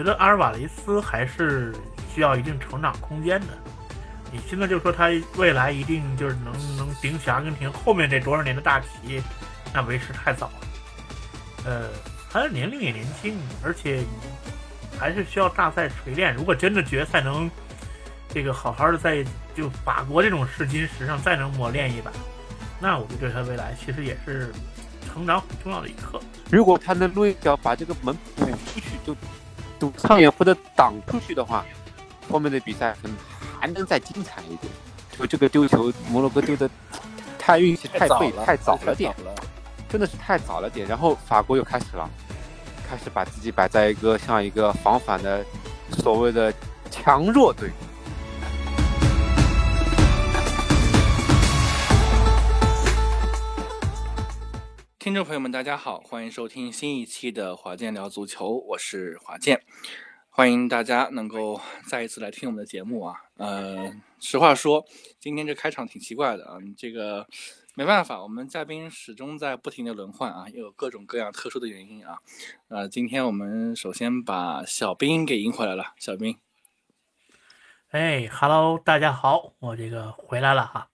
觉得阿尔瓦雷斯还是需要一定成长空间的。你现在就说他未来一定就是能能顶起阿根廷后面这多少年的大旗，那为时太早了。呃，他的年龄也年轻，而且还是需要大赛锤炼。如果真的决赛能这个好好的在就法国这种试金石上再能磨练一把，那我就对他未来其实也是成长很重要的一课。如果他能路一脚把这个门补出去，就堵上也或者挡出去的话，后面的比赛可能。还能再精彩一点，就这个丢球，摩洛哥丢的太运气太背太早了点，真的是太早了点。然后法国又开始了，开始把自己摆在一个像一个防反的所谓的强弱队。听众朋友们，大家好，欢迎收听新一期的华健聊足球，我是华健。欢迎大家能够再一次来听我们的节目啊！呃，实话说，今天这开场挺奇怪的啊，这个没办法，我们嘉宾始终在不停的轮换啊，又有各种各样特殊的原因啊。呃，今天我们首先把小兵给迎回来了，小兵。哎哈喽，大家好，我这个回来了哈。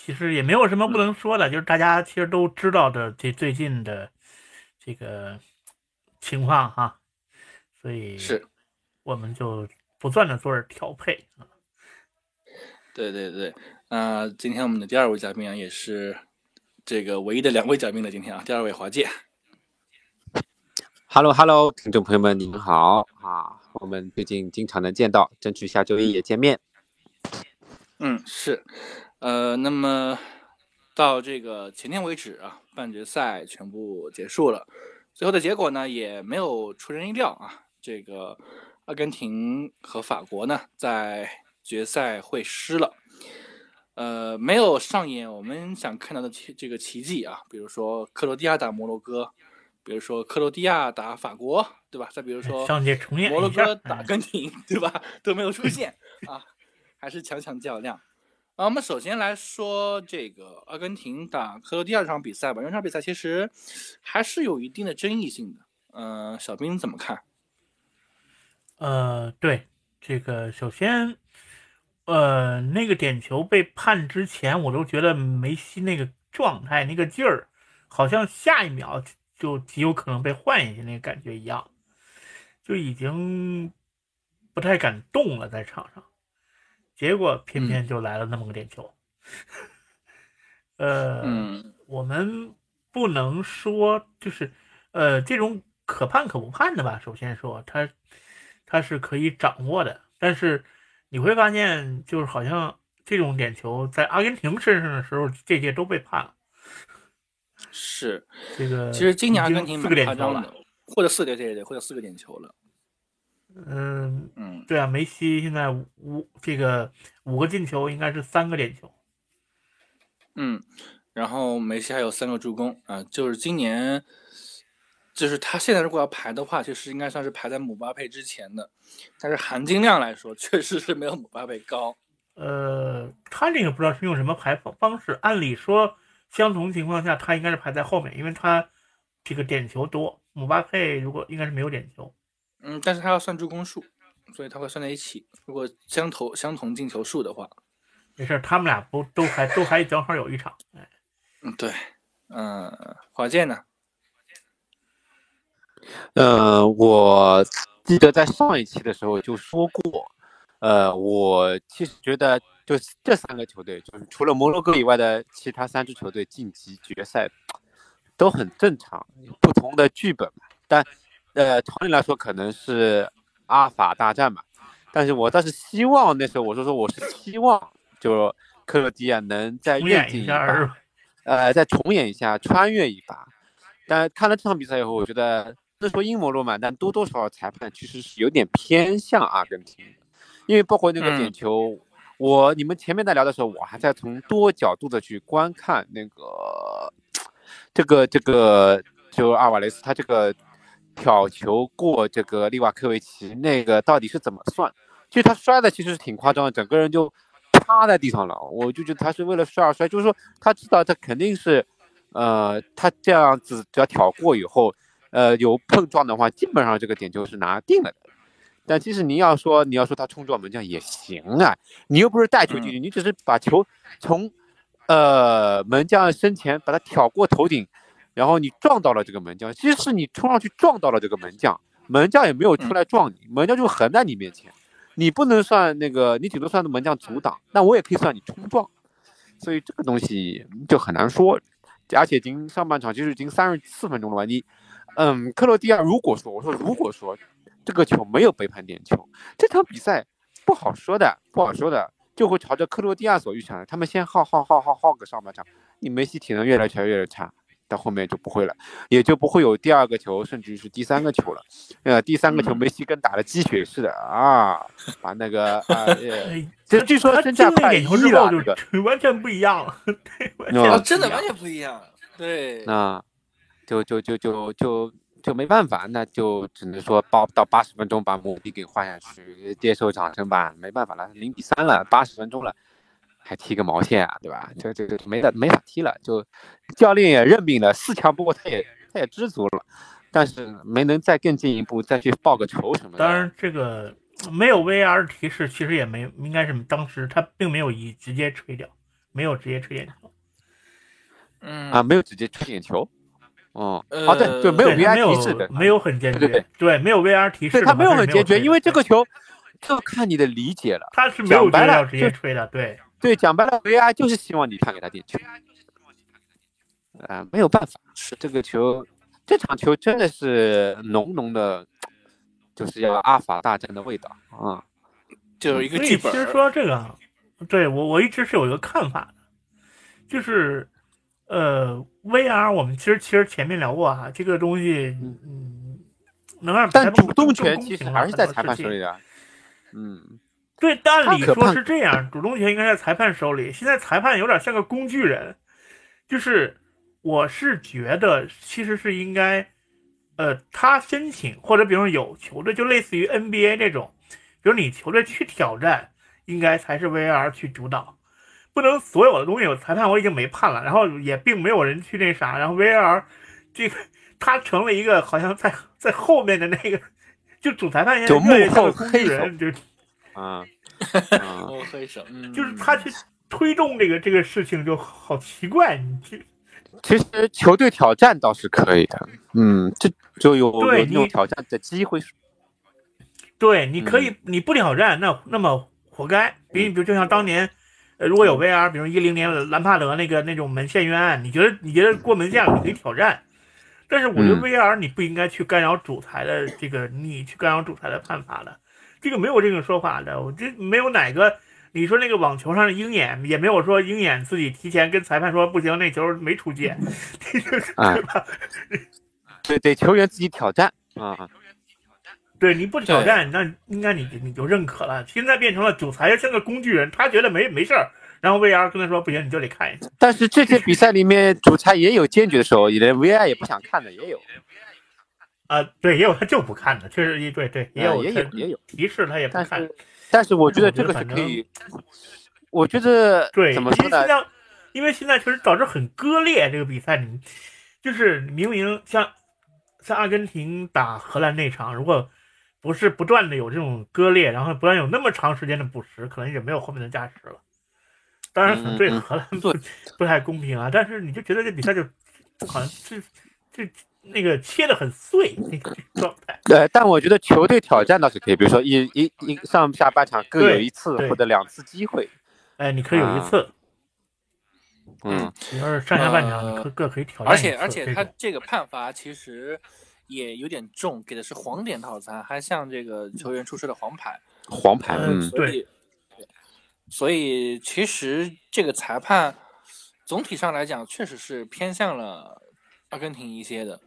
其实也没有什么不能说的，就是大家其实都知道的这最近的这个情况哈，所以是。我们就不断的做着调配啊。对对对，那今天我们的第二位嘉宾啊，也是这个唯一的两位嘉宾了。今天啊，第二位华健。Hello Hello，听众朋友们，你们好啊！我们最近经常能见到，争取下周一也见面。嗯，是，呃，那么到这个前天为止啊，半决赛全部结束了，最后的结果呢，也没有出人意料啊，这个。阿根廷和法国呢，在决赛会师了，呃，没有上演我们想看到的奇这个奇迹啊，比如说克罗地亚打摩洛哥，比如说克罗地亚打法国，对吧？再比如说摩洛哥打阿根廷，对吧？都没有出现啊，还是强强较量啊。我们首先来说这个阿根廷打克罗地亚这场比赛吧，这场比赛其实还是有一定的争议性的，嗯，小兵怎么看？呃，对，这个首先，呃，那个点球被判之前，我都觉得梅西那个状态、那个劲儿，好像下一秒就极有可能被换下去那个感觉一样，就已经不太敢动了在场上。结果偏偏就来了那么个点球。呃，我们不能说就是，呃，这种可判可不判的吧。首先说他。他是可以掌握的，但是你会发现，就是好像这种点球在阿根廷身上的时候，这届都被判了。是这个，其实今年阿根廷四个点球了，或者四个对对，或者四个点球了。嗯嗯，对啊，梅西现在五这个五个进球，应该是三个点球。嗯，然后梅西还有三个助攻啊，就是今年。就是他现在如果要排的话，其实应该算是排在姆巴佩之前的，但是含金量来说，确实是没有姆巴佩高。呃，他这个不知道是用什么排方方式，按理说相同情况下他应该是排在后面，因为他这个点球多。姆巴佩如果应该是没有点球，嗯，但是他要算助攻数，所以他会算在一起。如果相同相同进球数的话，没事，他们俩不都还都还正好有一场。哎，嗯，对，嗯，华健呢？呃，我记得在上一期的时候就说过，呃，我其实觉得就这三个球队，就是除了摩洛哥以外的其他三支球队晋级决赛都很正常，不同的剧本嘛。但呃，常理来说可能是阿法大战吧。但是我倒是希望那时候我说说我是希望就克罗地亚能再跃进一把，呃，再重演一下穿越一把。但看了这场比赛以后，我觉得。不是说阴谋论嘛，但多多少少裁判其实是有点偏向阿根廷，因为包括那个点球，我你们前面在聊的时候，我还在从多角度的去观看那个 这个这个就阿瓦雷斯他这个挑球过这个利瓦科维奇那个到底是怎么算？其实他摔的其实是挺夸张的，整个人就趴在地上了，我就觉得他是为了摔而摔，就是说他知道他肯定是，呃，他这样子只要挑过以后。呃，有碰撞的话，基本上这个点球是拿定了的。但其实你要说你要说他冲撞门将也行啊，你又不是带球进去，你只是把球从呃门将身前把他挑过头顶，然后你撞到了这个门将，其实是你冲上去撞到了这个门将，门将也没有出来撞你，门将就横在你面前，你不能算那个，你顶多算门将阻挡，那我也可以算你冲撞，所以这个东西就很难说，而且已经上半场其实已经三十四分钟了吧，你，嗯，克罗地亚如果说我说如果说这个球没有被判点球，这场比赛不好说的，不好说的。就会朝着克罗地亚所预想的，他们先耗耗耗耗耗个上半场，你梅西体能越来越越来越差，到后面就不会了，也就不会有第二个球，甚至是第三个球了。呃，第三个球梅西跟打了鸡血似的啊，把那个啊，这据说身价快一亿了，就 完全不一样了，对，真的完全不一样，对，那就就就就就。就没办法，那就只能说八到八十分钟把姆蒂给换下去，接受掌声吧。没办法了，零比三了，八十分钟了，还踢个毛线啊，对吧？这这这没得没法踢了。就教练也认命了，四强不过他也他也知足了，但是没能再更进一步，再去报个仇什么的。当然，这个没有 VR 提示，其实也没应该是当时他并没有以直接吹掉，没有直接吹眼球。嗯啊，没有直接吹眼球。哦，好的，对，没有 VR 提示的，没有很坚决，对，没有 VR 提示，他没有很坚决，因为这个球就看你的理解了。他是没有白了直接吹的，对，对，讲白了，VR 就是希望你判给他点球。啊，没有办法，是这个球，这场球真的是浓浓的，就是要阿法大战的味道啊，就是一个剧本。其实说这个，对我我一直是有一个看法的，就是。呃，VR 我们其实其实前面聊过哈，这个东西，嗯，能让但主动权其实还是在裁判手里的。嗯，对，按理说是这样，主动权应该在裁判手里。现在裁判有点像个工具人，就是我是觉得其实是应该，呃，他申请或者比如说有球队，就类似于 NBA 这种，比如你球队去挑战，应该才是 VR 去主导。不能所有的东西有裁判我已经没判了，然后也并没有人去那啥，然后 VR 这个他成了一个好像在在后面的那个，就主裁判就幕后黑人，就 啊，幕后黑手，就是他去推动这个这个事情就好奇怪。你其实球队挑战倒是可以的，嗯，这就有有有挑战的机会。对，你可以你不挑战，那那么活该。比比如就像当年。呃，如果有 VR，比如一零年兰帕德那个那种门线冤案，你觉得你觉得过门线你可以挑战，但是我觉得 VR 你不应该去干扰主裁的这个，你去干扰主裁的判罚的，这个没有这种说法的。我这没有哪个，你说那个网球上的鹰眼也没有说鹰眼自己提前跟裁判说不行，那球没出界，对吧？对，得球员自己挑战啊。对，你不挑战，那应该你你就认可了。现在变成了主裁像个工具人，他觉得没没事儿，然后 VR 跟他说不行，你就得看一下。但是这些比赛里面，主裁也有坚决的时候，连 VR 也不想看的也有。啊，对，也有他就不看的，确实一对对，也有也有也有提示他也不看。但是我觉得这个是可以，我觉得对，怎么说呢？因为现在确实导致很割裂，这个比赛你，就是明明像像阿根廷打荷兰那场，如果不是不断的有这种割裂，然后不断有那么长时间的补时，可能也没有后面的加时了。当然，可能对荷兰不不太公平啊。但是你就觉得这比赛就好像这这那个切的很碎那个状态。对，但我觉得球队挑战倒是可以，比如说一一一上下半场各有一次或者两次机会。哎，你可以有一次。嗯，你要是上下半场各各可以挑战。而且而且他这个判罚其实。也有点重，给的是黄点套餐，还像这个球员出示的黄牌。黄牌，嗯，对。所以其实这个裁判总体上来讲，确实是偏向了阿根廷一些的。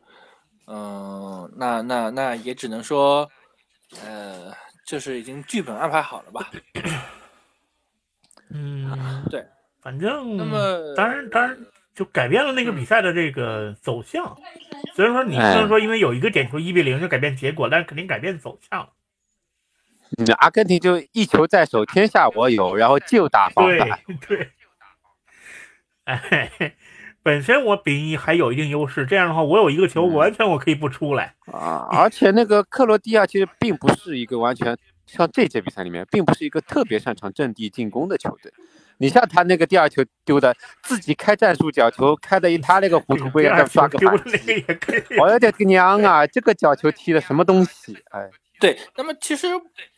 嗯，那那那也只能说，呃，就是已经剧本安排好了吧。嗯，对，反正那么当然当然。就改变了那个比赛的这个走向，虽然说你不能说因为有一个点球一比零就改变结果，但是肯定改变走向。嗯，阿根廷就一球在手，天下我有，然后就打防反。对对。哎，本身我比你还有一定优势，这样的话，我有一个球，嗯完全我可以不出来。啊，而且那个克罗地亚其实并不是一个完全像这届比赛里面，并不是一个特别擅长阵地进攻的球队。你像他那个第二球丢的，自己开战术角球，开的一塌那个糊涂，被第二人刷个反的那个击。也可以。我的个娘啊！这个角球踢的什么东西？哎，对，那么其实，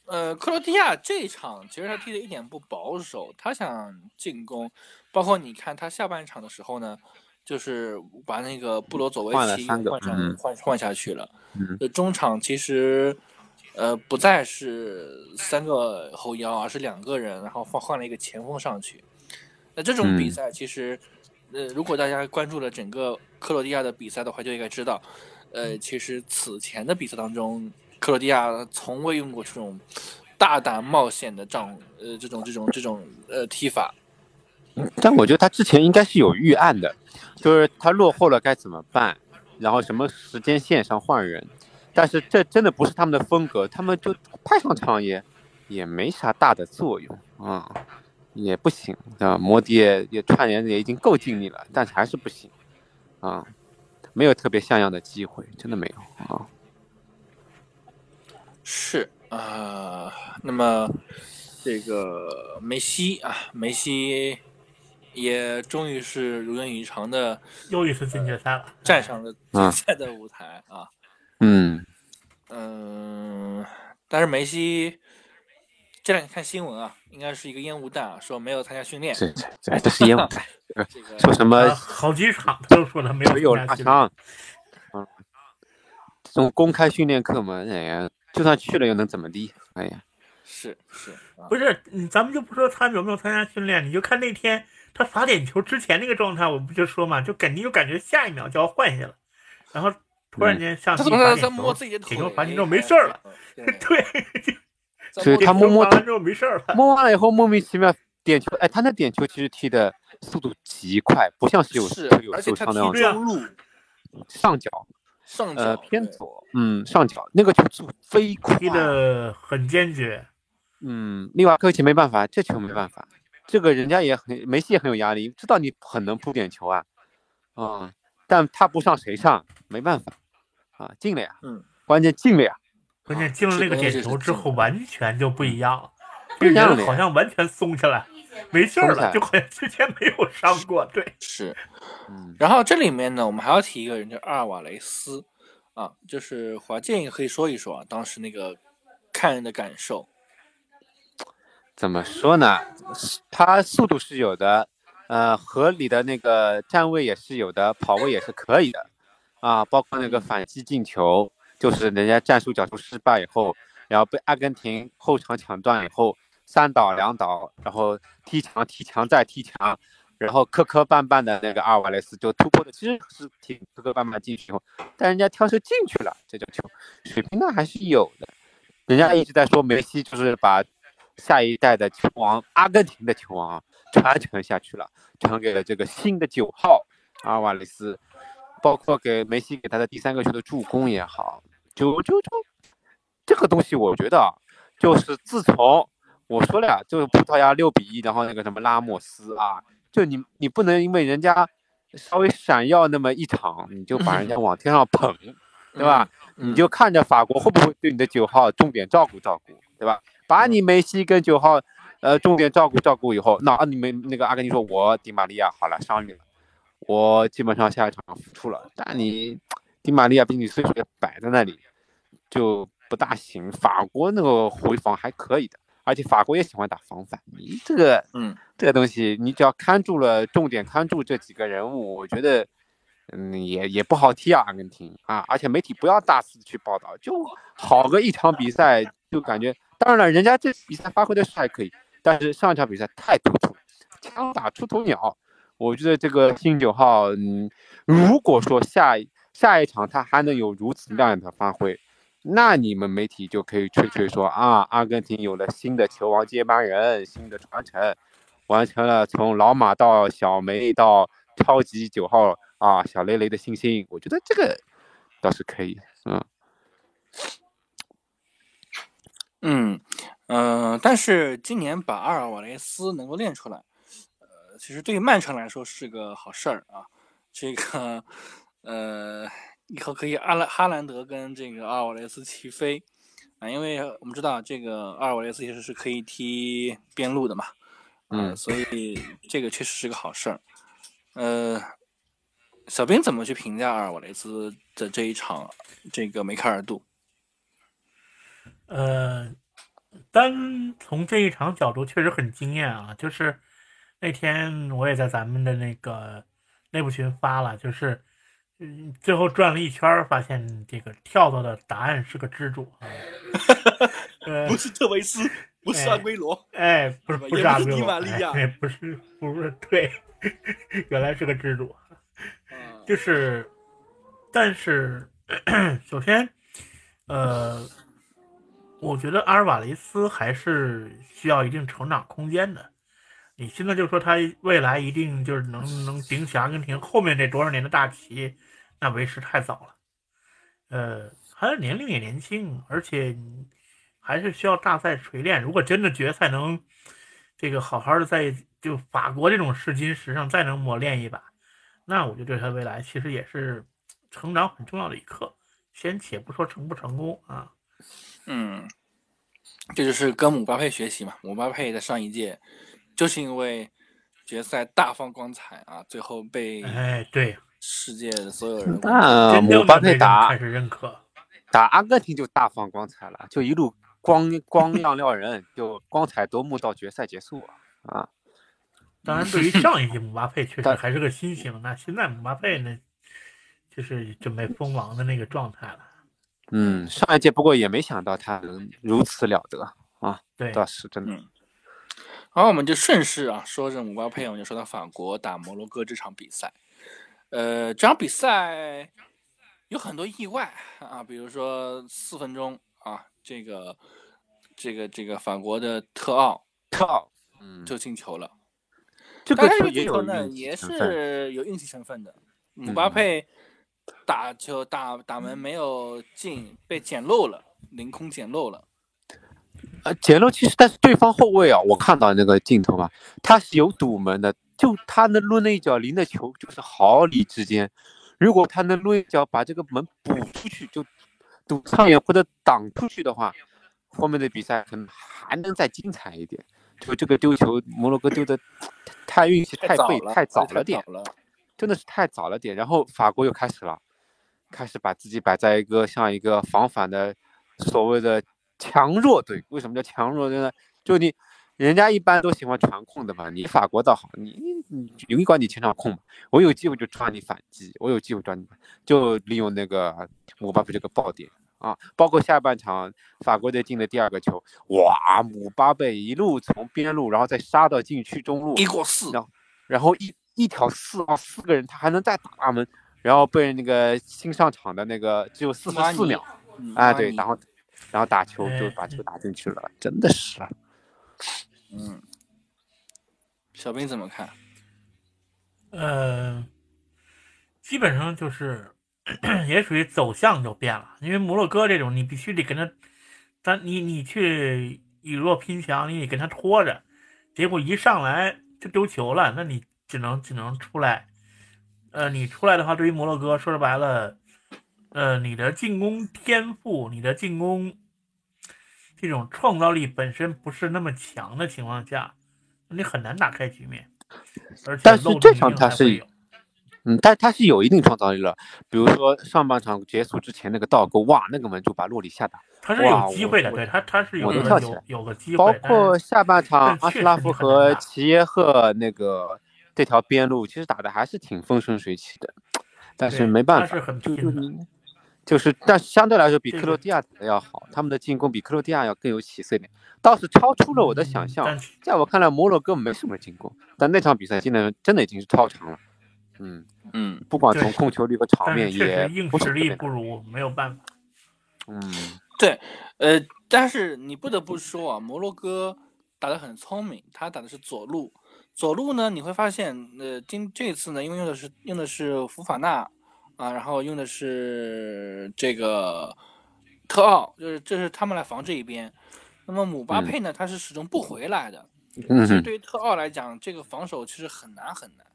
呃，克罗地亚这一场其实他踢的一点不保守，他想进攻，包括你看他下半场的时候呢，就是把那个布罗佐维奇换上、嗯换换下去了。中场其实，呃，不再是三个后腰，而是两个人，然后换换了一个前锋上去。那这种比嗯赛其实，呃，如果大家关注了整个克罗地亚的比赛的话，就应该知道，呃，其实此前的比赛当中，克罗地亚从未用过这种大胆冒险的仗，呃，这种这种这种呃踢法。但我觉得他之前应该是有预案的，就是他落后了该怎么办，然后什么时间线上换人。但是这真的不是他们的风格，他们就派上场也也没啥大的作用啊、也不行啊。摩迪也也串联也已经够尽力了，但是还是不行啊，没有特别像样的机会，真的没有啊。是啊、那么这个梅西啊，梅西也终于是如愿以偿的又一次进决赛了，站上了嗯决赛的舞台啊。嗯，嗯，但是梅西这两天看新闻啊，应该是一个烟雾弹啊，说没有参加训练。这这这这是烟雾弹，这个说什么呃好几场他都说他没有没有参加训练拉伤，嗯，这种公开训练课嘛，哎呀，就算去了又能怎么地？哎呀，是是啊不，是，嗯咱们就不说他有没有参加训练，你就看那天他罚点球之前那个状态，我不就说嘛，就肯定就感觉下一秒就要换下了，然后突然间上他去怎么在摸自己的腿？点球罚进之后没事儿了，对，对，在所以他摸摸罚完之后没事儿了，摸完了以后莫名其妙点球，哎，他那点球其实踢的速度极快，不像是有有而且他踢受伤那样对啊中路上脚，上呃脚对偏左，嗯，上脚那个球速飞快，踢的很坚决，嗯，利瓦科维奇没办法，这球没办法，这个人家也很梅西也很有压力，知道你很能扑点球啊，啊、但他不上谁上？没办法，啊，进了呀，嗯，关键进了呀，关键进了那个点球之后，完全就不一样了，这不一样了呀人好像完全松下来，没劲儿了，就好像之前没有伤过，对，是。嗯，然后这里面呢，我们还要提一个人叫阿尔瓦雷斯啊，就是华建也可以说一说啊，当时那个看人的感受。怎么说呢？他速度是有的，呃，合理的那个站位也是有的，跑位也是可以的，啊，包括那个反击进球，就是人家战术角球失败以后，然后被阿根廷后场抢断以后，三倒两倒，然后踢墙踢墙再踢墙，然后磕磕绊绊的那个阿尔瓦雷斯就突破的其实是挺磕磕绊绊进去以后，但人家跳射进去了，这叫球，水平呢还是有的。人家一直在说梅西就是把下一代的球王，阿根廷的球王啊，传承下去了，传给了这个新的九号阿尔瓦雷斯，包括给梅西给他的第三个球的助攻也好，就就就这个东西，我觉得啊，就是自从我说了呀，就是葡萄牙六比一，然后那个什么拉莫斯啊，就你你不能因为人家稍微闪耀那么一场，你就把人家往天上捧，对吧？嗯你就看着法国会不会对你的九号重点照顾照顾，对吧？把你梅西跟九号，呃，重点照顾照顾以后，那你们那个阿根廷说，我迪玛利亚好了，伤愈了，我基本上下一场复出了，但你迪玛利亚比你岁数也摆在那里，就不大行。法国那个回防还可以的，而且法国也喜欢打防反，你这个嗯这个东西，你只要看住了重点看住这几个人物，我觉得。嗯，也也不好踢啊，阿根廷啊，而且媒体不要大肆去报道，就好个一场比赛，就感觉，当然了，人家这比赛发挥的是还可以，但是上一场比赛太突出，枪打出头鸟，我觉得这个新九号，嗯，如果说下下一场他还能有如此亮眼的发挥，那你们媒体就可以吹吹说啊，阿根廷有了新的球王接班人，新的传承，完成了从老马到小梅到超级九号。啊，小雷雷的星星，我觉得这个倒是可以，嗯，嗯呃，但是今年把阿尔瓦雷斯能够练出来，呃，其实对于曼城来说是个好事儿啊。这个呃，以后可以阿兰哈兰德跟这个阿尔瓦雷斯齐飞啊，因为我们知道这个阿尔瓦雷斯其实是可以踢边路的嘛，嗯，所以这个确实是个好事儿。呃，小兵怎么去评价阿尔瓦雷斯的这一场这个梅开二度？呃，单从这一场角度确实很惊艳啊！就是那天我也在咱们的那个内部群发了，就是嗯，最后转了一圈，发现这个跳蚤的答案是个蜘蛛啊，呃，不是特维斯，不是阿圭罗，哎，不是不是阿圭罗哎，不是不是对，原来是个蜘蛛，啊就是，但是 首先，呃，我觉得阿尔瓦雷斯还是需要一定成长空间的。你现在就说他未来一定就是能能顶起阿根廷后面这多少年的大旗，那为时太早了。呃，他的年龄也年轻，而且还是需要大赛锤炼。如果真的决赛能这个好好的在就法国这种试金石上再能磨练一把，那我就对他未来其实也是成长很重要的一课。先且不说成不成功啊，嗯，这就是跟姆巴佩学习嘛。姆巴佩在上一届就是因为决赛大放光彩啊，最后被哎，对，世界的所有人那姆巴佩打开始认可。打阿根廷就大放光彩了，就一路光光亮 亮人，就光彩夺目到决赛结束啊！当然，对于上一届姆巴佩确实但还是个新星，那现在姆巴佩呢，就是准备封王的那个状态了。嗯，上一届不过也没想到他能如此了得啊，对，倒是真的。嗯好，我们就顺势啊，说着姆巴佩，我们就说到法国打摩洛哥这场比赛。呃，这场比赛有很多意外啊，比如说四分钟啊，这个这个这个法国的特奥特奥，嗯，就进球了。这个球也有呢也是有运气成分的。姆巴嗯佩打球打打门没有进，被捡漏了，凌空捡漏了。呃，捡漏其实，但是对方后卫啊，我看到那个镜头啊，他是有堵门的，就他那抡那一脚离那球就是毫厘之间，如果他能抡一脚把这个门补出去，就堵上眼或者挡出去的话，后面的比赛可能还能再精彩一点。就这个丢球，摩洛哥丢的 太运气太背早了，太早了点，了。真的是太早了点。然后法国又开始了，开始把自己摆在一个像一个防反的所谓的强弱队。为什么叫强弱队呢？就你人家一般都喜欢传控的嘛，你法国倒好，你你有一管你前场控嘛，我有机会就抓你反击，我有机会抓你，就利用那个姆巴佩这个爆点。啊，包括下半场法国队进的第二个球，哇，姆巴佩一路从边路，然后再杀到禁区中路，一过四，然后一一条四啊四个人，他还能再打大门，然后被那个新上场的那个只有四十四秒，嗯哎对，然后然后打球就哎把球打进去了，真的是啊，嗯，小兵怎么看？呃，基本上就是 也属于走向就变了，因为摩洛哥这种你必须得跟他，但你你去以弱拼强，你得跟他拖着，结果一上来就丢球了，那你只能只能出来。呃，你出来的话，对于摩洛哥说白了，呃，你的进攻天赋，你的进攻这种创造力本身不是那么强的情况下，你很难打开局面。而且但是这场他是有嗯，但他是有一定创造力了，比如说上半场结束之前那个倒钩，哇，那个门就把洛里吓打，他是有机会的，我对他他是有有有个机会，包括下半场阿什拉夫和齐耶赫那个这条边路，其实打的还是挺风生水起的，但是没办法，他是很就拼的就是，但相对来说比克罗地亚打的要好，他们的进攻比克罗地亚要更有起色一点，倒是超出了我的想象。嗯在我看来，摩洛哥没什么进攻，但那场比赛进的真的已经是超常了。嗯，嗯，不管从控球率和场面也硬实力不如，没有办法。嗯，对呃，但是你不得不说啊，摩洛哥打得很聪明，他打的是左路，左路呢，你会发现，呃，今这次呢，因为用的是用的是福法纳啊，然后用的是这个特奥，就是这是他们来防这一边。那么姆巴嗯佩呢，他是始终不回来的。嗯其实，对于特奥来讲，这个防守其实很难很难，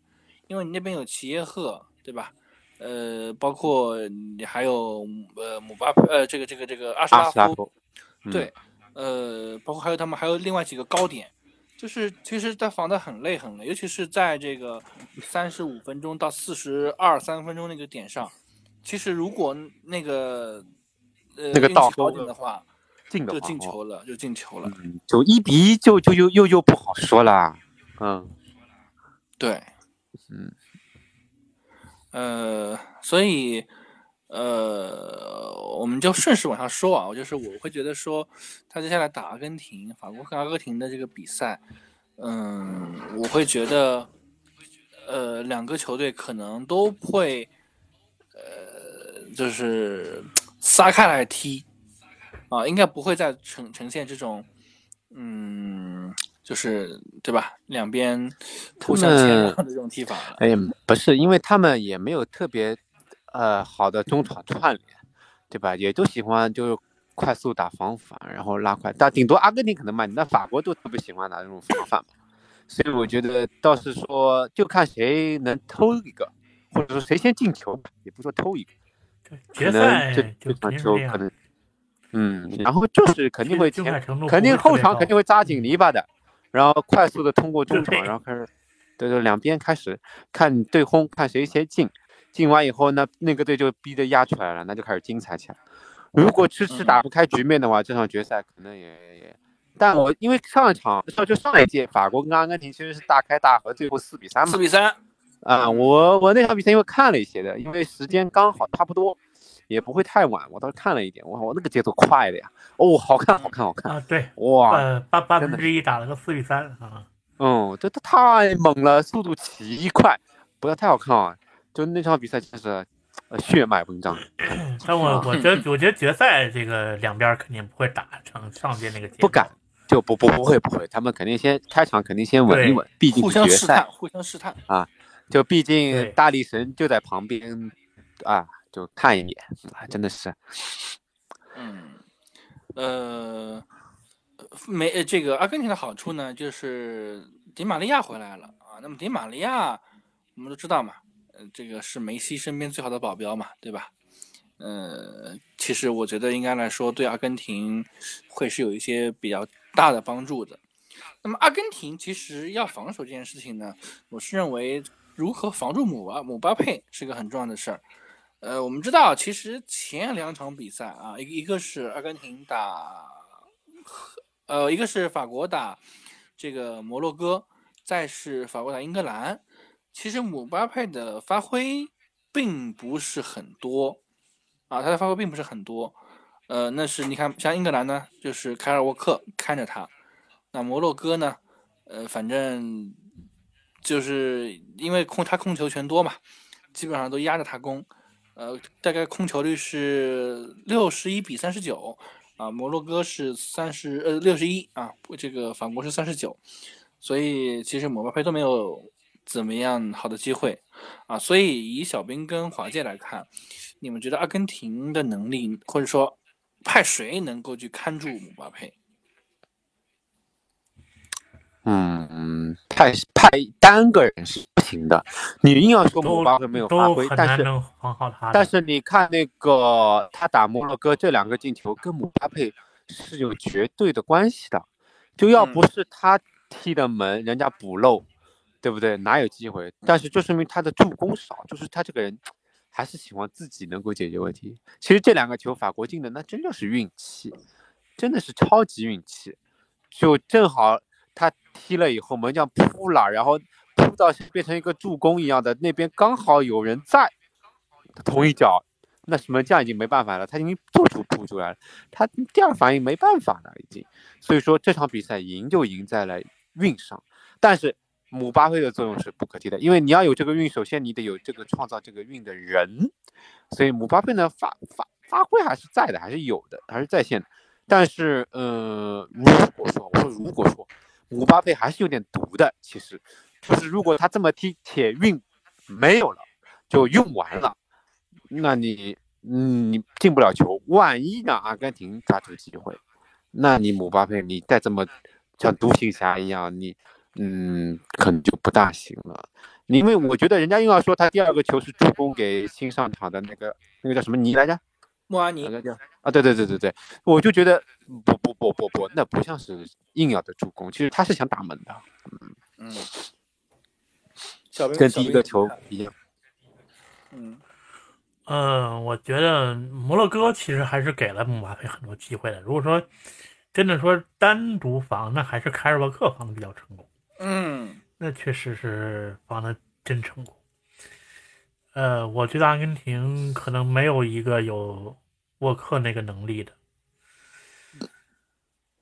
因为你那边有齐耶赫，对对吧？呃，包括你还有呃姆巴佩，呃这个这个这个阿什拉夫，对，呃，包括还有他们还有另外几个高点，就是其实他防的很累很累，尤其是在这个三十五分钟到四十二三分钟那个点上，其实如果那个呃那个倒好钩点的话，就进的话哦进球了，就进球了。嗯，就一比一就就又又又不好说了，嗯对，嗯，呃，所以呃，我们就顺势往下说啊，就是我会觉得说，他接下来打阿根廷，法国和阿根廷的这个比赛，嗯，我会觉得，呃，两个球队可能都会，呃，就是撒开来踢，啊，应该不会再呈呈现这种，嗯，就是对吧？两边互相谦让的这种踢法了。哎，不是，因为他们也没有特别呃好的中场串联，对吧？也都喜欢就是快速打防反，然后拉快，但顶多阿根廷可能慢，那法国都特别喜欢打这种防反嘛。所以我觉得倒是说，就看谁能偷一个，或者说谁先进球吧，也不说偷一个，对，可决能这赛就这场肯定是这样，球可能，嗯，然后就是肯定会前肯定后场肯定会会扎紧篱笆的，然后快速的通过中场，然后开始，对对，两边开始看对轰，看谁先进，进完以后那，那个队就逼着压出来了，那就开始精彩起来。如果迟迟打不开局面的话，这场决赛可能也也，但我因为上一场上就上一届法国跟阿根廷其实是大开大合，最后四比三嘛四，比三，啊，我我那场比赛因为看了一些的，因为时间刚好差不多，也不会太晚，我倒是看了一点，我，我那个节奏快的呀，哦，好看好看好看，啊，对，哇，呃，八八分之一打了个四比三啊，嗯，这这太猛了，速度奇快，不要太好看啊！就那场比赛真是，呃，血脉文章，但我啊我觉得我觉得决赛这个两边肯定不会打成上届那个不敢，就不不不会不会，他们肯定先开场肯定先稳一稳，毕竟决赛相试探，，互相试探啊。就毕竟大力神就在旁边，啊，就看一眼，啊，真的是，嗯，呃，没呃这个阿根廷的好处呢，就是迪玛利亚回来了啊。那么迪玛利亚，我们都知道嘛，呃，这个是梅西身边最好的保镖嘛，对吧？呃，其实我觉得应该来说，对阿根廷会是有一些比较大的帮助的。那么阿根廷其实要防守这件事情呢，我是认为如何防住姆巴姆巴佩是个很重要的事儿。呃，我们知道，其实前两场比赛啊，一一个是阿根廷打，呃，一个是法国打这个摩洛哥，再是法国打英格兰。其实姆巴佩的发挥并不是很多啊，他的发挥并不是很多。呃，那是你看，像英格兰呢，就是凯尔沃克看着他，那摩洛哥呢，呃，反正就是因为控他控球权多嘛，基本上都压着他攻。呃，大概控球率是六十一比三十九，啊，摩洛哥是三十呃六十一啊，这个法国是三十九，所以其实姆巴佩都没有怎么样好的机会啊，所以以小兵跟华界来看，你们觉得阿根廷的能力，或者说派谁能够去看住姆巴佩？嗯，派派单个人是不行的，你硬要说姆巴佩没有发挥，但是。但是你看那个他打摩洛哥这两个进球跟姆巴佩是有绝对的关系的，就要不是他踢的门，人家补漏，对不对？哪有机会？但是就说明他的助攻少，就是他这个人还是喜欢自己能够解决问题。其实这两个球法国进的那真就是运气，真的是超级运气，就正好他踢了以后门将扑了，然后扑到变成一个助攻一样的，那边刚好有人在。同一脚，那什么将已经没办法了，他已经做出扑出来了，他第二反应没办法了已经，所以说这场比赛赢就赢在了运上，但是姆巴佩的作用是不可替代，因为你要有这个运，首先你得有这个创造这个运的人，所以姆巴佩呢发发发挥还是在的，还是有的，还是在线的，但是呃，如果说我说如果说姆巴佩还是有点毒的，其实就是如果他这么踢，铁运没有了，就用完了。那你，嗯，你进不了球，万一让阿根廷抓住机会，那你姆巴佩你再这么像独行侠一样，你，嗯，可能就不大行了。因为我觉得人家又要说他第二个球是助攻给新上场的那个那个叫什么尼来着？莫阿尼那个叫啊，对对对对对，我就觉得不不不不不，那不像是硬要的助攻，其实他是想打门的，嗯，小兵跟第一个球一样。嗯嗯，我觉得摩洛哥其实还是给了姆巴佩很多机会的。如果说真的说单独防，那还是凯尔沃克防的比较成功，嗯那确实是防的真成功。呃，我觉得阿根廷可能没有一个有沃克那个能力的。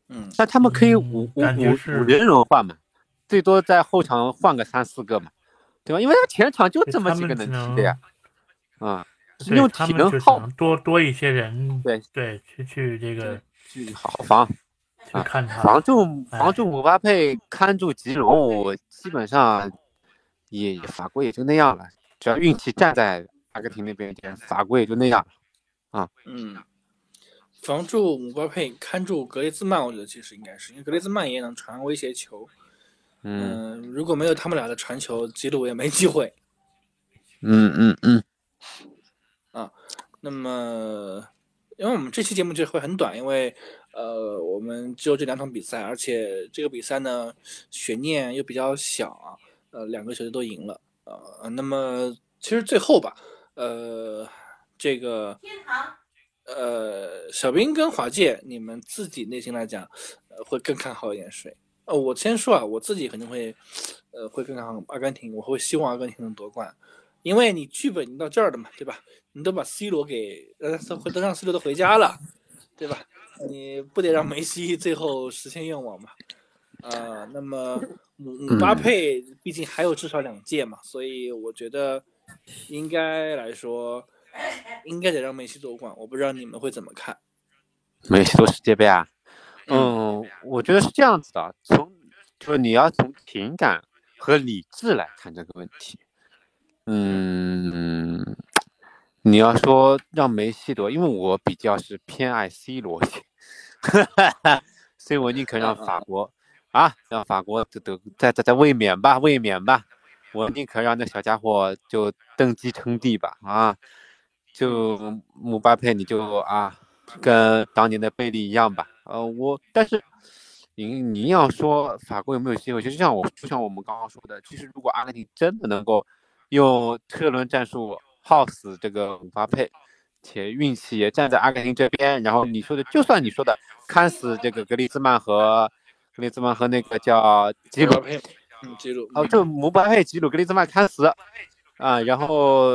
嗯那他们可以嗯五五五五人轮换嘛，最多在后场换个三四个嘛，对吧？因为他前场就这么几个能踢的呀，啊，是用体能耗多多一些人，对对，去去这个去好好防。去看他。防住哎防住姆巴佩，看住吉隆，基本上也也法国也就那样了。只要运气站在阿根廷那边一点，法国也就那样了。嗯，防住姆巴佩，看住格列兹曼，我觉得其实应该是，因为格列兹曼也能传威胁球。嗯嗯，如果没有他们俩的传球，吉鲁也没机会。嗯嗯嗯，啊那么，因为我们这期节目就会很短，因为呃，我们只有这两场比赛，而且这个比赛呢悬念又比较小啊，呃，两个球队都赢了，呃，那么其实最后吧，呃，这个呃，小兵跟华界，你们自己内心来讲，呃，会更看好一点谁？呃，我先说啊，我自己肯定会，呃，会更看好阿根廷，我会希望阿根廷能夺冠，因为你剧本已经到这儿了嘛，对吧？你都把 C 罗给呃回都让 C 罗都回家了，对吧？你不得让梅西最后实现愿望嘛？呃，那么姆姆巴佩毕竟还有至少两届嘛，所以我觉得应该来说，应该得让梅西夺冠。我不知道你们会怎么看？梅西夺世界杯啊，嗯，我觉得是这样子的，从就是你要从情感和理智来看这个问题。嗯，你要说让梅西夺，因为我比较是偏爱 C 罗型，所以我宁可让法国啊，让法国得得再再再卫冕吧，卫冕吧，我宁可让那小家伙就登基称帝吧，啊，就姆巴佩你就啊。跟当年的贝利一样吧，呃，我但是你你要说法国有没有机会，就像我就像我们刚刚说的，其实如果阿根廷真的能够用车轮战术耗死这个姆巴佩，且运气也站在阿根廷这边，然后你说的就算你说的看死这个格里兹曼和格里兹曼和那个叫吉鲁，吉鲁，哦，就姆巴佩、吉鲁、格里兹曼看死啊，然后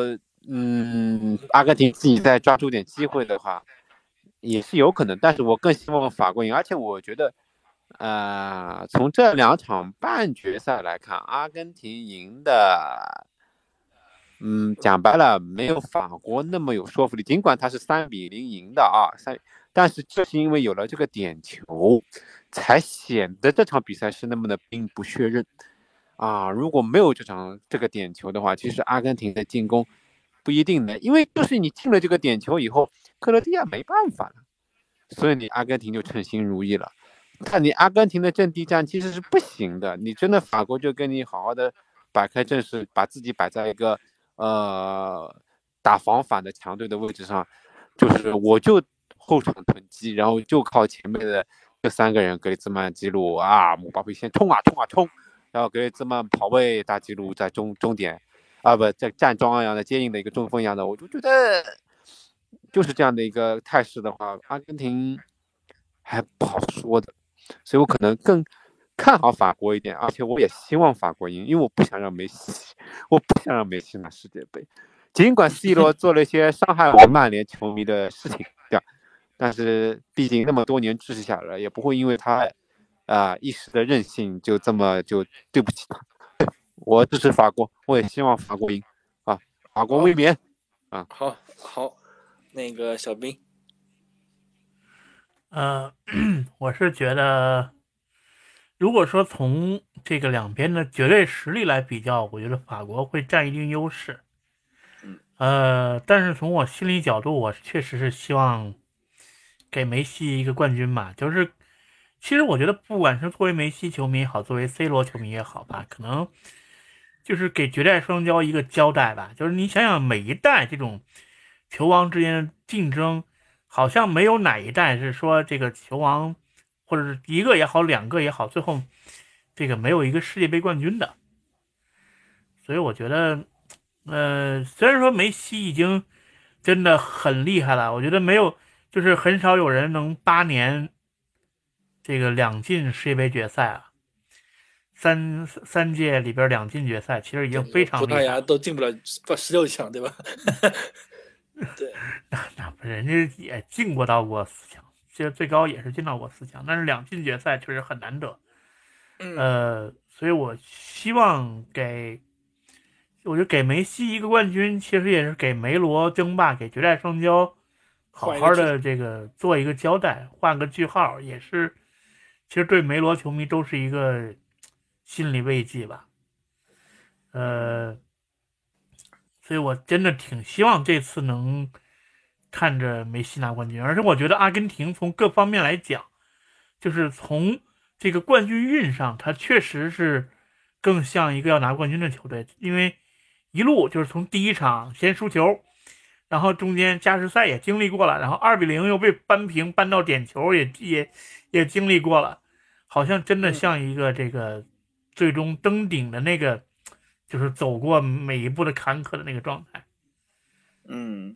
嗯，阿根廷自己再抓住点机会的话。也是有可能，但是我更希望法国赢，而且我觉得，呃，从这两场半决赛来看，阿根廷赢的，嗯，讲白了没有法国那么有说服力。尽管他是三比零赢的啊，三，但是就是因为有了这个点球，才显得这场比赛是那么的兵不血刃啊。如果没有这场这个点球的话，其实阿根廷的进攻。不一定的，因为就是你进了这个点球以后，克罗地亚没办法了，所以你阿根廷就称心如意了。看你阿根廷的阵地战其实是不行的，你真的法国就跟你好好的摆开阵势，把自己摆在一个呃打防反的强队的位置上，就是我就后场囤积，然后就靠前面的这三个人，格里兹曼、基鲁啊，姆巴佩先冲啊冲啊冲，然后格里兹曼跑位，大吉鲁在终终点。啊不，在站桩一样的接应的一个中锋一样的，我就觉得就是这样的一个态势的话，阿根廷还不好说的，所以我可能更看好法国一点，而且我也希望法国赢，因为我不想让梅西，我不想让梅西拿世界杯。尽管 C 罗做了一些伤害我们曼联球迷的事情，对吧？但是毕竟那么多年支持下来，也不会因为他啊、呃、一时的任性就这么就对不起他。我支持法国，我也希望法国赢啊，法国卫冕啊。好，好，那个小兵，呃，我是觉得，如果说从这个两边的绝对实力来比较，我觉得法国会占一定优势。呃，但是从我心理角度，我确实是希望给梅西一个冠军吧。就是，其实我觉得，不管是作为梅西球迷也好，作为 C 罗球迷也好吧，可能就是给绝代双骄一个交代吧。就是你想想，每一代这种球王之间的竞争，好像没有哪一代是说这个球王或者是一个也好，两个也好，最后这个没有一个世界杯冠军的。所以我觉得，呃，虽然说梅西已经真的很厉害了，我觉得没有，就是很少有人能八年这个两进世界杯决赛啊。三三届里边两进决赛，其实已经非常厉害葡萄牙都进不了十六强，对吧？对，那那不是人家也进过到过四强，其实最高也是进到过四强，但是两进决赛确实很难得。呃，所以我希望给，我觉得给梅西一个冠军，其实也是给梅罗争霸、给绝代双骄好好的这个做一个交代，画个句号，也是其实对梅罗球迷都是一个。心理慰藉吧，呃，所以我真的挺希望这次能看着梅西拿冠军，而且我觉得阿根廷从各方面来讲，就是从这个冠军运上，他确实是更像一个要拿冠军的球队，因为一路就是从第一场先输球，然后中间加时赛也经历过了，然后二比零又被扳平，扳到点球也也也经历过了，好像真的像一个这个。最终登顶的那个，就是走过每一步的坎坷的那个状态。嗯，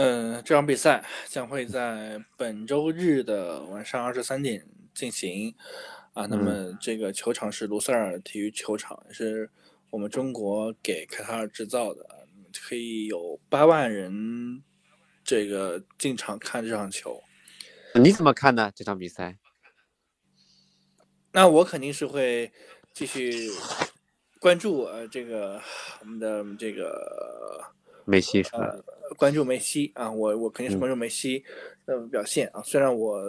嗯，这场比赛将会在本周日的晚上二十三点进行。啊，那么这个球场是卢塞尔体育球场，是我们中国给卡塔尔制造的，可以有八万人这个进场看这场球。你怎么看呢？这场比赛？那我肯定是会继续关注呃这个我们的这个梅西是吧？关注梅西啊，我我肯定是关注梅西的表现啊。虽然我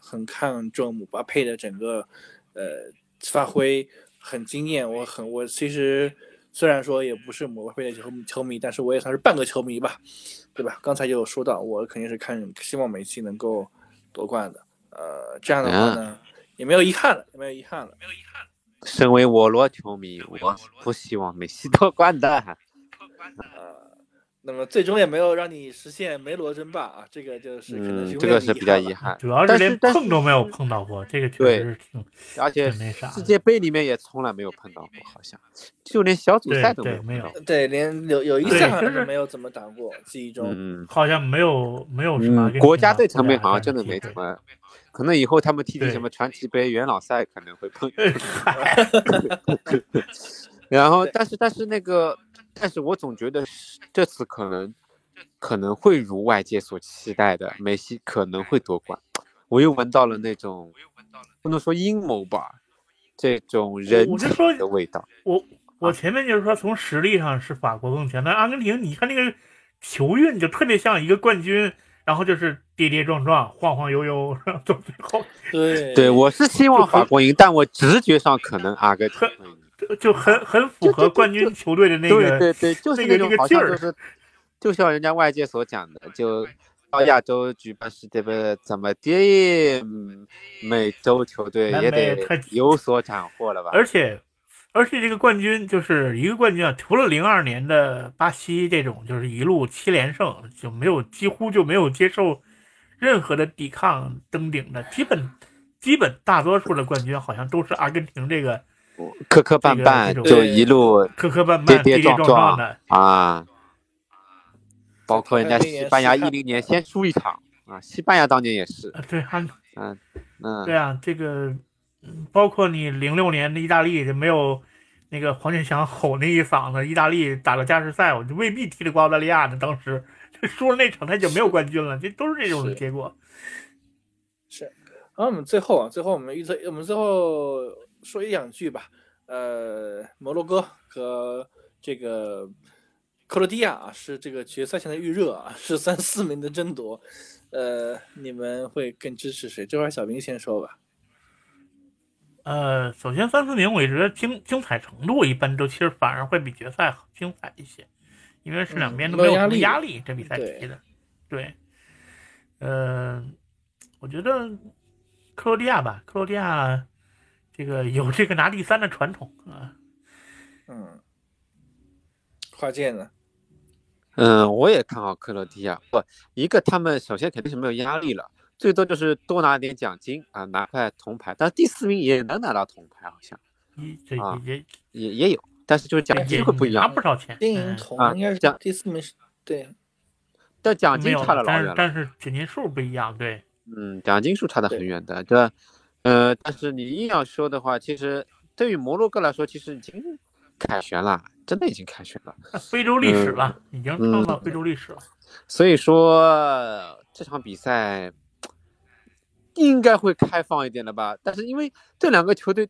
很看重姆巴佩的整个呃发挥很惊艳，我很我其实虽然说也不是姆巴佩的球球迷，但是我也算是半个球迷吧，对吧？刚才就有说到，我肯定是看希望梅西能够夺冠的。呃，这样的话呢。也没有遗憾了，也没有遗憾了，没有遗憾。身为我罗球迷，我不希望梅西 夺冠的。呃，那么最终也没有让你实现梅罗争霸啊，这个就是可能这个是比较遗憾。主要是连碰都没有碰到过，这个确实是挺，而且世界杯里面也从来没有碰到过，好像就连小组赛都没有。对，连有有一赛好像是没有怎么打过，记忆中好像没有没有什么国家队层面好像真的没怎么。可能以后他们踢的什么传奇杯、元老赛可能会碰。然后，但是但是那个，但是我总觉得这次可能可能会如外界所期待的，梅西可能会夺冠。我又闻到了那种不能说阴谋吧，这种人情的味道。我我前面就是说，从实力上是法国更强，但阿根廷你看那个球运就特别像一个冠军。然后就是跌跌撞撞、晃晃悠悠，到最后。对对，我是希望法国赢，但我直觉上可能阿根廷就很很符合冠军球队的那个，对对对，就是那个劲儿。就像人家外界所讲的，就到亚洲举办世界杯怎么跌，美洲球队也得有所斩获了吧？而且。而且这个冠军就是一个冠军啊，除了零二年的巴西这种，就是一路七连胜就没有几乎就没有接受任何的抵抗登顶的，基本基本大多数的冠军好像都是阿根廷这个磕磕绊绊就一路磕磕绊绊跌跌撞撞的啊，包括人家西班牙一零年先输一场啊，西班牙当年也是对，嗯嗯，对啊，这个。嗯，包括你零六年的意大利就没有那个黄健翔吼那一嗓子，意大利打了加时赛，我就未必踢得过澳大利亚呢。当时 输了那场，他就没有冠军了，这都是这种结果。是，然后我们最后啊，最后我们预测，我们最后说一两句吧。呃，摩洛哥和这个克罗地亚啊，是这个决赛前的预热啊，是三四名的争夺。呃，你们会更支持谁？这块小兵先说吧。呃，首先三四名，我觉得精精彩程度一般都其实反而会比决赛精彩一些，因为是两边都没有什么压力，这比赛踢的。对，呃，我觉得克罗地亚吧，克罗地亚这个有这个拿第三的传统啊，嗯，跨界呢？嗯，我也看好克罗地亚。不，一个他们首先肯定是没有压力了，最多就是多拿点奖金啊，拿块铜牌。但第四名也能拿到铜牌，好像啊也也也有，但是就是奖金会不一样拿样。不少钱，金银铜应该是奖第四名是，对，但奖金差了老远了。但是奖金数不一样，对，嗯，奖金数差得很远的。这，呃，但是你硬要说的话，其实对于摩洛哥来说，其实已经凯旋了，真的已经凯旋了。非洲历史了，已经嗯创造非洲历史了。所以说这场比赛应该会开放一点的吧？但是因为这两个球队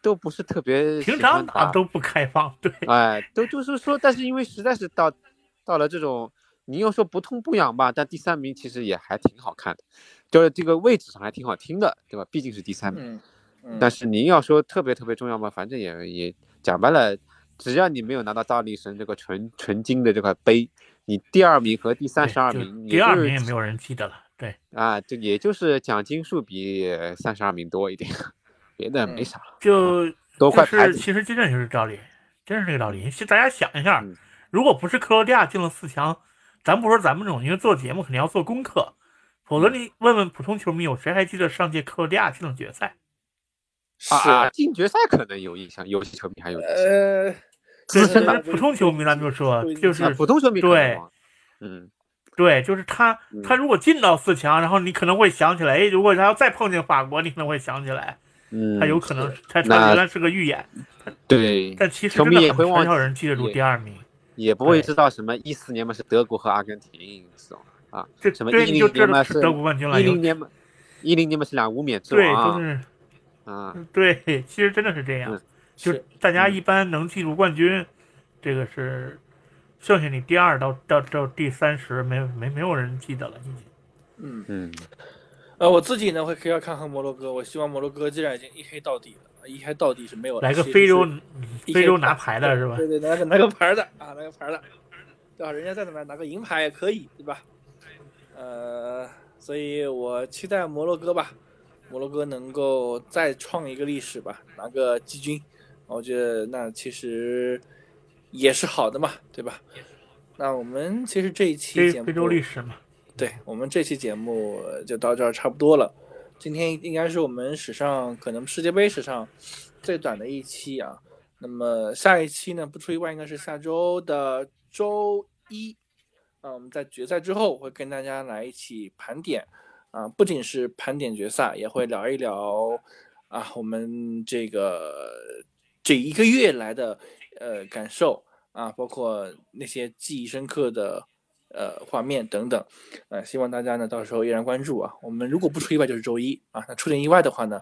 都不是特别平常打都不开放，对，哎，都就是说，但是因为实在是到到了这种，你要说不痛不痒吧，但第三名其实也还挺好看的，就是这个位置上还挺好听的，对吧？毕竟是第三名。嗯嗯，但是您要说特别特别重要嘛，反正也也讲白了，只要你没有拿到大力神这个纯纯金的这块杯，你第二名和第三十二名，第二名也没有人记得了，对，啊，这也就是奖金数比三十二名多一点，别的没嗯啥，就多块就是牌子。其实真正就是道理，真是这个道理。其实大家想一下嗯，如果不是克罗地亚进了四强，咱不说咱们这种，因为做节目肯定要做功课，否嗯则你问问普通球迷，有谁还记得上届克罗地亚进了决赛？啊是啊，进决赛可能有印象，有些球迷还有印象。呃，资深的对普通球迷咱就说就是啊，普通球迷对，嗯，对，就是他嗯，他如果进到四强，然后你可能会想起来，哎，如果他要再碰见法国，你可能会想起来，嗯，他有可能他他原来是个预演，对，但其实球迷真的很也会很少人记得住第二名。也不会知道什么一四年嘛是德国和阿根廷这种啊，这什么对，10你就知年嘛是德国冠军了。一零年嘛，一零年嘛是两无冕之对，王啊就是啊，对，其实真的是这样嗯，就大家嗯一般能记住冠军，这个是剩下你第二到到到第三十，没没没有人记得了，已经。嗯嗯，呃，我自己呢会可以要看看摩洛哥，我希望摩洛哥既然已经一黑到底了，一黑到底是没有来个非洲非洲拿牌的是吧？对对，拿个拿个牌的啊，拿个牌的，对吧？人家再拿拿个银牌也可以，对吧？呃，所以我期待摩洛哥吧，摩洛哥能够再创一个历史吧，拿个季军，我觉得那其实也是好的嘛，对吧？那我们其实这一期节目非非洲历史嘛，对我们这期节目就到这儿差不多了。今天应该是我们史上可能世界杯史上最短的一期啊。那么下一期呢，不出意外应该是下周的周一。那，我们在决赛之后会跟大家来一起盘点啊，不仅是盘点决赛，也会聊一聊啊我们这个这一个月来的呃感受啊，包括那些记忆深刻的呃画面等等。呃，希望大家呢到时候依然关注啊。我们如果不出意外就是周一啊，那出点意外的话呢，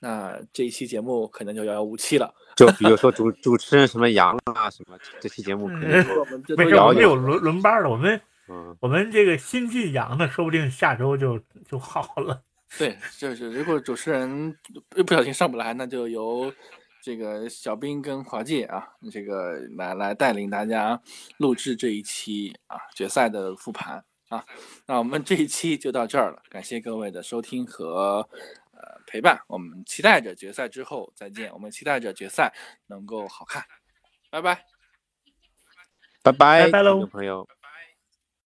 那这一期节目可能就遥遥无期了。就比如说主主持人什么杨啊什么，这期节目可能没有我们 有轮轮班的，我们嗯我们这个新晋阳的，说不定下周就就好了。对，就是如果主持人不不小心上不来，那就由这个小兵跟华界啊，这个来来带领大家录制这一期啊决赛的复盘啊。那我们这一期就到这儿了，感谢各位的收听和呃陪伴，我们期待着决赛之后再见，我们期待着决赛能够好看，拜拜。拜拜，拜拜喽朋友。